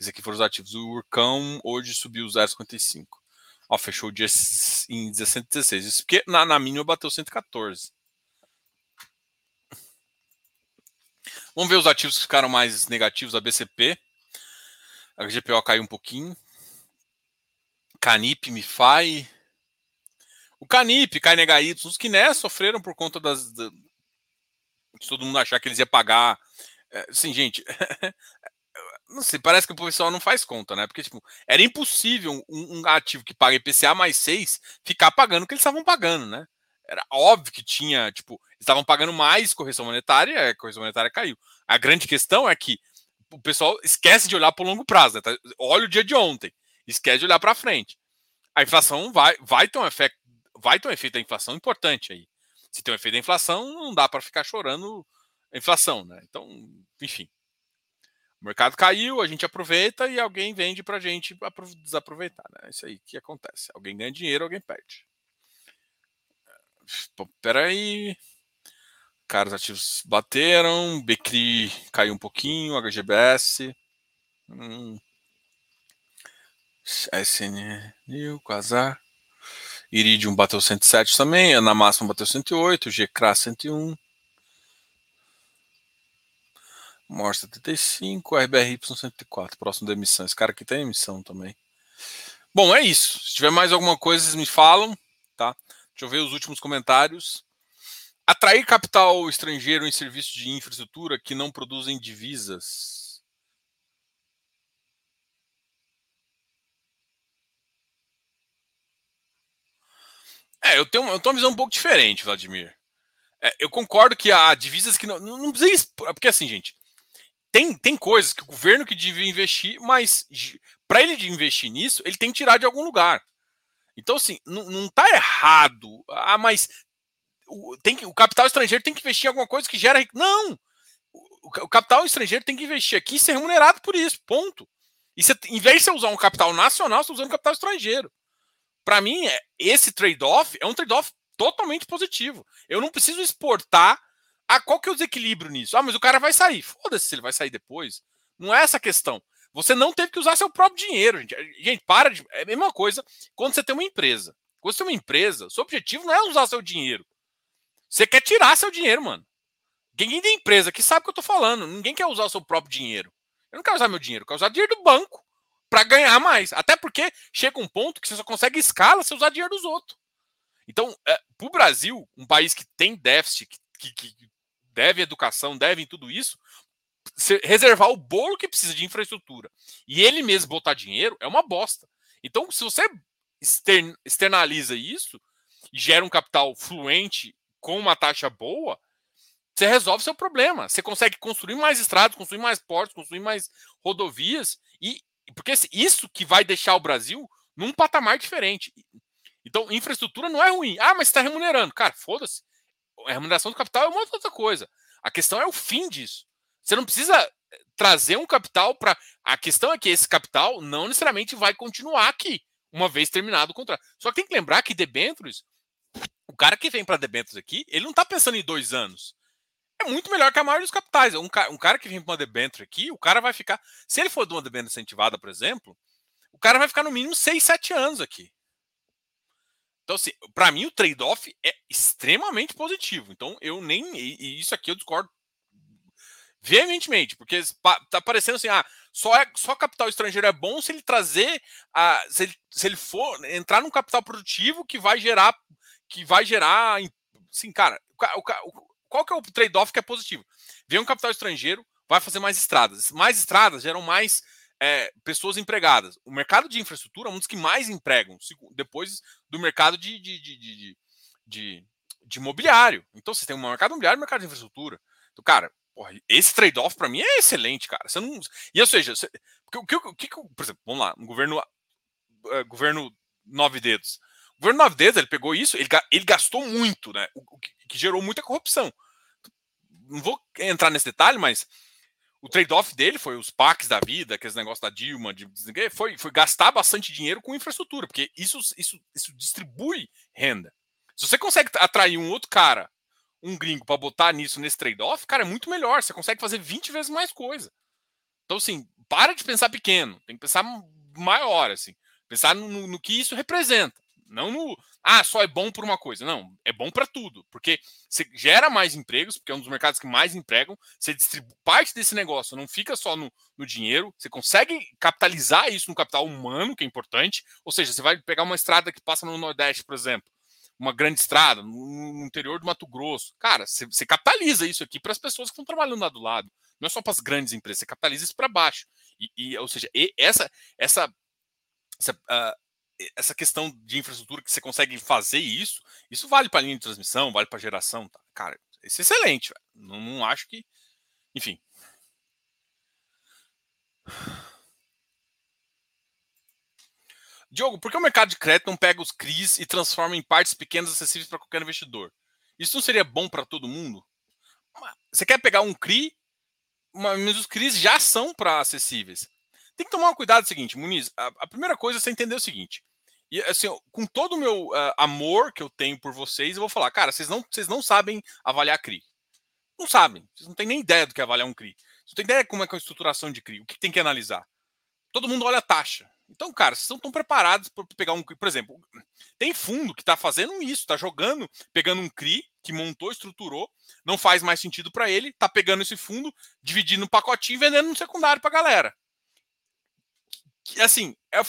Esses aqui foram os ativos. O Urcão hoje subiu 0,55. Ó, fechou o dia em 116. Isso porque na, na mínima bateu 114. Vamos ver os ativos que ficaram mais negativos. A BCP. A GPO caiu um pouquinho. Canip, MiFi. O Canip, KNHY, os que né, sofreram por conta das. De todo mundo achar que eles iam pagar. É, assim, gente, <laughs> não sei, parece que o pessoal não faz conta, né? Porque, tipo, era impossível um, um ativo que paga IPCA mais 6 ficar pagando o que eles estavam pagando, né? Era óbvio que tinha, tipo, estavam pagando mais correção monetária, a correção monetária caiu. A grande questão é que o pessoal esquece de olhar para o longo prazo, né? Tá, olha o dia de ontem, esquece de olhar para frente. A inflação vai, vai ter um efeito, vai ter um efeito da inflação importante aí. Se tem um efeito da inflação, não dá para ficar chorando a inflação, né? Então, enfim. O mercado caiu, a gente aproveita e alguém vende para a gente desaproveitar. Né? É isso aí que acontece. Alguém ganha dinheiro, alguém perde. Peraí. Caros ativos bateram. Becri caiu um pouquinho. HGBS. Hum. SN New, Quasar. Iridium bateu 107 também. Ana Máxima bateu 108. GCRA 101. MOR 75, RBRY 104, próximo da emissão. Esse cara aqui tem emissão também. Bom, é isso. Se tiver mais alguma coisa, vocês me falam, tá? Deixa eu ver os últimos comentários. Atrair capital estrangeiro em serviços de infraestrutura que não produzem divisas. É, eu tenho, eu tenho uma visão um pouco diferente, Vladimir. É, eu concordo que há divisas que não, não, precisa. Porque assim, gente, tem, tem coisas que o governo que devia investir, mas para ele de investir nisso, ele tem que tirar de algum lugar. Então, assim, não, não tá errado. Ah, mas o, tem que, o capital estrangeiro tem que investir em alguma coisa que gera. Não! O, o capital estrangeiro tem que investir aqui e ser remunerado por isso. Ponto. E você, em vez de você usar um capital nacional, você está usando capital estrangeiro. Para mim, é, esse trade-off é um trade-off totalmente positivo. Eu não preciso exportar ah, qual que é o desequilíbrio nisso? Ah, mas o cara vai sair. Foda-se se ele vai sair depois. Não é essa a questão. Você não teve que usar seu próprio dinheiro, gente. Gente, para de. É a mesma coisa quando você tem uma empresa. Quando você tem uma empresa, seu objetivo não é usar seu dinheiro. Você quer tirar seu dinheiro, mano. Ninguém tem empresa que sabe o que eu tô falando. Ninguém quer usar o seu próprio dinheiro. Eu não quero usar meu dinheiro, eu quero usar dinheiro do banco para ganhar mais. Até porque chega um ponto que você só consegue escala se usar dinheiro dos outros. Então, é, para o Brasil, um país que tem déficit, que, que, que deve educação, deve tudo isso, reservar o bolo que precisa de infraestrutura e ele mesmo botar dinheiro é uma bosta. Então, se você externaliza isso e gera um capital fluente com uma taxa boa, você resolve seu problema. Você consegue construir mais estradas, construir mais portos, construir mais rodovias e porque isso que vai deixar o Brasil num patamar diferente. Então, infraestrutura não é ruim. Ah, mas está remunerando. Cara, foda-se a remuneração do capital é uma outra coisa. A questão é o fim disso. Você não precisa eh, trazer um capital para. A questão é que esse capital não necessariamente vai continuar aqui, uma vez terminado o contrato. Só que tem que lembrar que debêntures, o cara que vem para debêntures aqui, ele não está pensando em dois anos. É muito melhor que a maioria dos capitais. Um, ca... um cara que vem para uma debênture aqui, o cara vai ficar. Se ele for de uma debênture incentivada, por exemplo, o cara vai ficar no mínimo seis, sete anos aqui. Então, assim, para mim o trade-off é extremamente positivo. Então, eu nem. E isso aqui eu discordo veementemente, porque tá parecendo assim, ah, só, é, só capital estrangeiro é bom se ele trazer. A, se, ele, se ele for entrar num capital produtivo que vai gerar. Que vai gerar. Sim, cara, o, o, qual que é o trade-off que é positivo? Vem um capital estrangeiro, vai fazer mais estradas. Mais estradas geram mais é, pessoas empregadas. O mercado de infraestrutura é um dos que mais empregam, depois do mercado de, de, de, de, de imobiliário. Então, você tem um mercado imobiliário e um mercado de infraestrutura. Então, cara, porra, esse trade-off para mim é excelente, cara. Você não, e ou seja, você, o que, o que, por exemplo, vamos lá, no governo, uh, governo nove dedos. O governo dedos, ele pegou isso, ele, ele gastou muito, né? O, o que, que gerou muita corrupção. Não vou entrar nesse detalhe, mas o trade-off dele foi os PACs da vida, aqueles negócios da Dilma, de, foi, foi gastar bastante dinheiro com infraestrutura, porque isso, isso, isso distribui renda. Se você consegue atrair um outro cara, um gringo, para botar nisso nesse trade-off, cara, é muito melhor. Você consegue fazer 20 vezes mais coisa. Então, assim, para de pensar pequeno, tem que pensar maior, assim. Pensar no, no que isso representa. Não no, ah, só é bom por uma coisa. Não, é bom para tudo, porque você gera mais empregos, porque é um dos mercados que mais empregam. Você distribui parte desse negócio, não fica só no, no dinheiro. Você consegue capitalizar isso no capital humano, que é importante. Ou seja, você vai pegar uma estrada que passa no Nordeste, por exemplo, uma grande estrada no, interior do Mato Grosso. Cara, você, você capitaliza isso aqui para as pessoas que estão trabalhando lá do lado. Não é só para as grandes empresas, você capitaliza isso para baixo. E, e, ou seja, e essa, essa, essa uh, essa questão de infraestrutura que você consegue fazer isso, isso vale para linha de transmissão, vale para geração, tá? cara, isso é excelente, não, não, acho que, enfim. Diogo, por que o mercado de crédito não pega os CRIs e transforma em partes pequenas acessíveis para qualquer investidor? Isso não seria bom para todo mundo? Você quer pegar um CRI, mas os CRIs já são para acessíveis. Tem que tomar um cuidado o seguinte, Muniz. A, a, primeira coisa é você entender o seguinte: e assim, com todo o meu uh, amor que eu tenho por vocês, eu vou falar, cara, vocês não, vocês não sabem avaliar CRI. Não sabem. Vocês não têm nem ideia do que é avaliar um CRI. Vocês não têm ideia como é, é a estruturação de CRI, o que tem que analisar. Todo mundo olha a taxa. Então, cara, vocês estão tão preparados para pegar um CRI. Por exemplo, tem fundo que está fazendo isso, está jogando, pegando um CRI que montou, estruturou, não faz mais sentido para ele, está pegando esse fundo, dividindo um pacotinho e vendendo no secundário para a galera. Assim, é,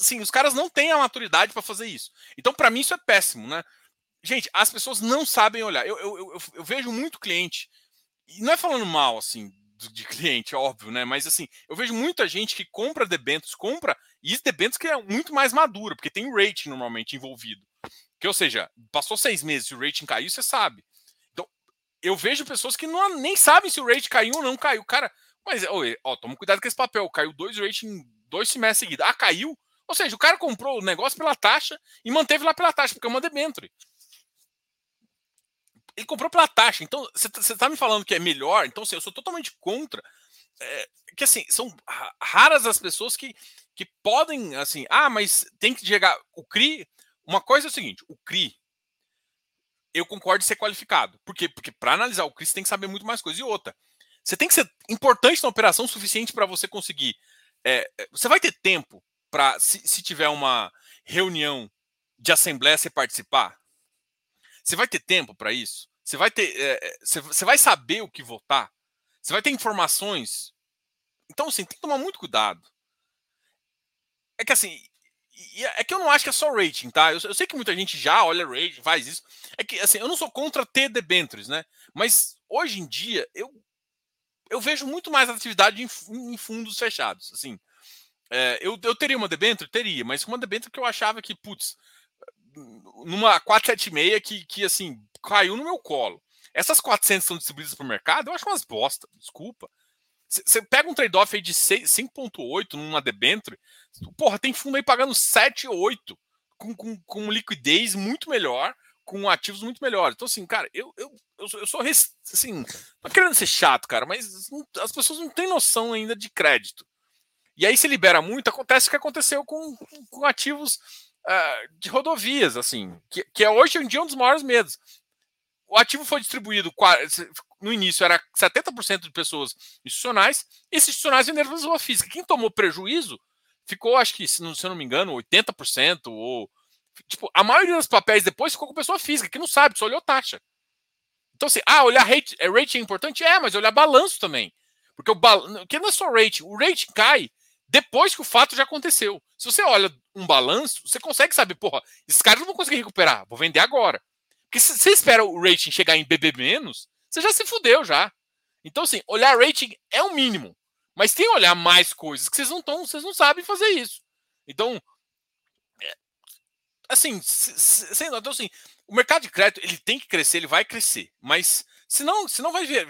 assim, os caras não têm a maturidade para fazer isso. Então, para mim, isso é péssimo, né? Gente, as pessoas não sabem olhar. Eu, eu, eu, eu, vejo muito cliente, e não é falando mal, assim, de cliente, óbvio, né? Mas, assim, eu vejo muita gente que compra debêntures, compra, e debêntures que é muito mais madura, porque tem rating normalmente envolvido. Que, ou seja, passou seis meses, se o rating caiu, você sabe. Então, eu vejo pessoas que não, nem sabem se o rating caiu ou não caiu. Cara, mas, ó, toma cuidado com esse papel. Caiu dois rating dois semestres seguidos. Ah, caiu? Ou seja, o cara comprou o negócio pela taxa e manteve lá pela taxa, porque é uma debenture. Ele comprou pela taxa. Então, você está tá me falando que é melhor. Então, assim, eu sou totalmente contra. É, que assim, são raras as pessoas que, que podem, assim, ah, mas tem que chegar. O CRI. Uma coisa é o seguinte: o CRI, eu concordo em ser qualificado. Por quê? Porque para analisar o CRI, você tem que saber muito mais coisa. E outra, você tem que ser importante na operação suficiente para você conseguir. É, é, você vai ter tempo para, se, se tiver uma reunião de assembleia, você participar? Você vai ter tempo para isso? Você vai ter, é, você, vai saber o que votar? Você vai ter informações? Então, assim, tem que tomar muito cuidado. É que assim, é que eu não acho que é só rating, tá? Eu, eu, sei que muita gente já olha rating, faz isso. É que assim, eu não sou contra ter debentures, né? Mas hoje em dia eu eu vejo muito mais atividade em, em fundos fechados, assim. É, eu, eu teria uma debênture? Teria, mas uma debênture que eu achava que, putz, numa 476 que, que assim, caiu no meu colo. Essas 400 são distribuídas para o mercado, eu acho umas bosta, desculpa. Você pega um trade-off aí de 5,8 numa debênture, porra, tem fundo aí pagando 7, 8, com, com, com liquidez muito melhor, com ativos muito melhores. Então, assim, cara, eu, eu, eu, sou, eu sou assim, não querendo ser chato, cara, mas as pessoas não têm noção ainda de crédito. E aí se libera muito, acontece o que aconteceu com, com ativos uh, de rodovias, assim, que, que é hoje em dia um dos maiores medos. O ativo foi distribuído no início era 70% de pessoas institucionais, e esses institucionais venderam pessoa física. Quem tomou prejuízo ficou, acho que, se se eu não me engano, 80%, ou. Tipo, a maioria dos papéis depois ficou com pessoa física, que não sabe, só olhou taxa. Então, assim, ah, olhar rate, rating é importante? É, mas olhar balanço também. Porque o balanço. Que não é só rating, o rating cai depois que o fato já aconteceu. Se você olha um balanço, você consegue saber, porra, esses caras não vão conseguir recuperar, vou vender agora. Porque se você espera o rating chegar em BB menos, você já se fudeu já. Então, assim, olhar rating é o mínimo. Mas tem olhar mais coisas que vocês não estão, vocês não sabem fazer isso. Então, é, assim, então, assim, o mercado de crédito ele tem que crescer, ele vai crescer, mas Se não, se não vai ver.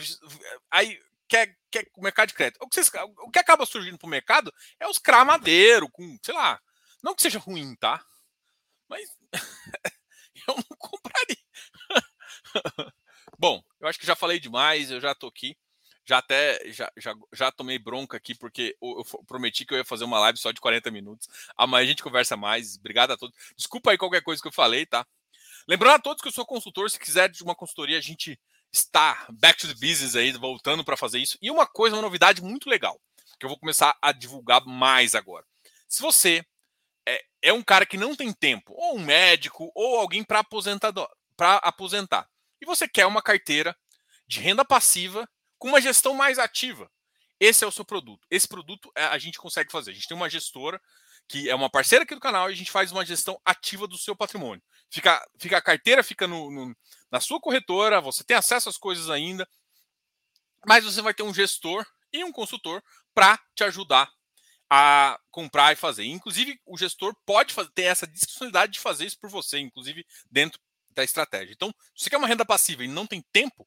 Aí quer, quer o mercado de crédito. O que, vocês, o que acaba surgindo para o mercado é os cramadeiro, com, sei lá. Não que seja ruim, tá? Mas <laughs> eu não compraria. <laughs> Bom, eu acho que já falei demais, eu já tô aqui. Já até já, já, já tomei bronca aqui, porque eu, eu prometi que eu ia fazer uma live só de 40 minutos. Amanhã a gente conversa mais. Obrigado a todos. Desculpa aí qualquer coisa que eu falei, tá? Lembrando a todos que eu sou consultor, se quiser de uma consultoria, a gente está back to the business aí, voltando para fazer isso. E uma coisa, uma novidade muito legal, que eu vou começar a divulgar mais agora. Se você é, é um cara que não tem tempo, ou um médico, ou alguém para aposentar, e você quer uma carteira de renda passiva com uma gestão mais ativa, esse é o seu produto. Esse produto é, a gente consegue fazer. A gente tem uma gestora que é uma parceira aqui do canal e a gente faz uma gestão ativa do seu patrimônio. Fica, fica a carteira fica no, no, na sua corretora, você tem acesso às coisas ainda, mas você vai ter um gestor e um consultor para te ajudar a comprar e fazer. Inclusive, o gestor pode fazer, ter essa disponibilidade de fazer isso por você, inclusive dentro da estratégia. Então, se você quer uma renda passiva e não tem tempo,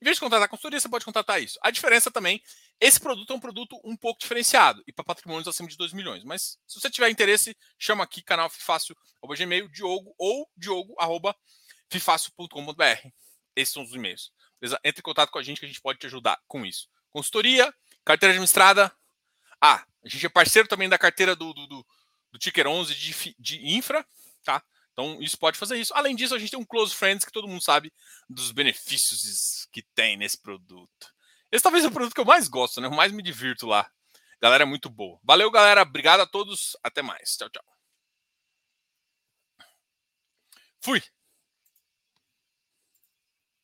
em vez de contratar consultoria, você pode contratar isso. A diferença também, esse produto é um produto um pouco diferenciado e para patrimônios acima de 2 milhões. Mas se você tiver interesse, chama aqui canal Fifácil, gmail, Diogo ou diogo.fifácil.com.br. Esses são os e-mails. Beleza? Entre em contato com a gente que a gente pode te ajudar com isso. Consultoria, carteira administrada. Ah, a gente é parceiro também da carteira do, do, do, do Ticker 11 de, de infra, tá? Então, isso pode fazer isso. Além disso, a gente tem um Close Friends que todo mundo sabe dos benefícios que tem nesse produto. Esse talvez é o produto que eu mais gosto, né? Eu mais me divirto lá. Galera é muito boa. Valeu, galera. Obrigado a todos. Até mais. Tchau, tchau. Fui.